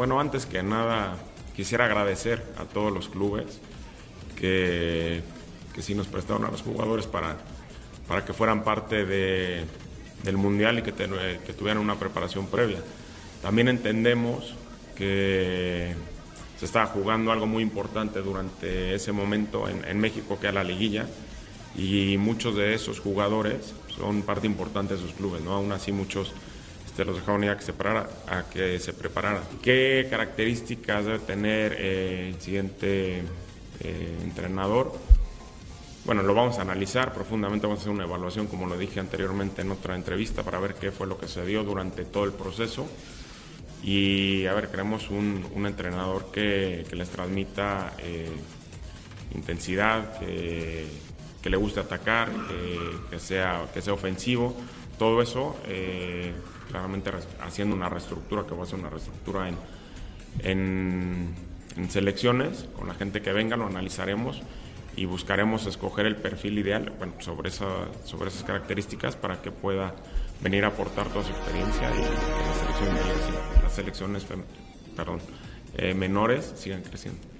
Bueno, antes que nada quisiera agradecer a todos los clubes que, que sí nos prestaron a los jugadores para, para que fueran parte de, del Mundial y que, tuvieran una preparación previa. También entendemos que se estaba jugando algo muy importante durante ese momento en, en México, que era la liguilla, y muchos de esos jugadores son parte importante de sus clubes, ¿no? Aún así muchos este, los dejaron ir a que se, preparara, a que se preparara. ¿Qué características debe tener eh, el siguiente eh, entrenador? Bueno, lo vamos a analizar profundamente, vamos a hacer una evaluación, como lo dije anteriormente en otra entrevista, para ver qué fue lo que se dio durante todo el proceso. Y a ver, queremos un, entrenador que, les transmita eh, intensidad, que, le guste atacar, que, sea, que sea ofensivo. Todo eso, claramente haciendo una reestructura, que va a ser una reestructura en, en, selecciones, con la gente que venga, lo analizaremos y buscaremos escoger el perfil ideal bueno, sobre, esa, sobre esas características para que pueda venir a aportar toda su experiencia y que las selecciones, las selecciones perdón, eh, menores sigan creciendo.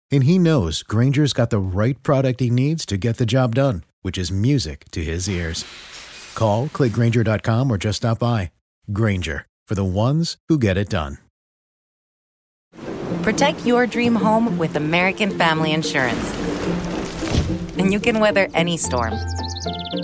And he knows Granger's got the right product he needs to get the job done, which is music to his ears. Call, clickgranger.com, or just stop by. Granger, for the ones who get it done. Protect your dream home with American Family Insurance. And you can weather any storm.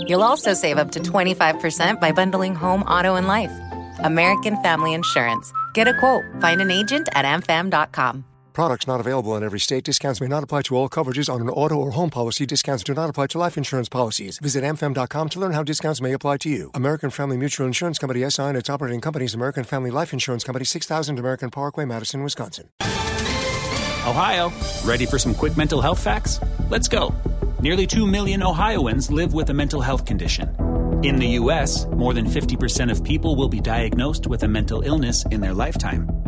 You'll also save up to 25% by bundling home, auto, and life. American Family Insurance. Get a quote. Find an agent at amfam.com. Products not available in every state. Discounts may not apply to all coverages on an auto or home policy. Discounts do not apply to life insurance policies. Visit mfm.com to learn how discounts may apply to you. American Family Mutual Insurance Company SI and its operating companies American Family Life Insurance Company 6000 American Parkway, Madison, Wisconsin. Ohio, ready for some quick mental health facts? Let's go. Nearly 2 million Ohioans live with a mental health condition. In the U.S., more than 50% of people will be diagnosed with a mental illness in their lifetime.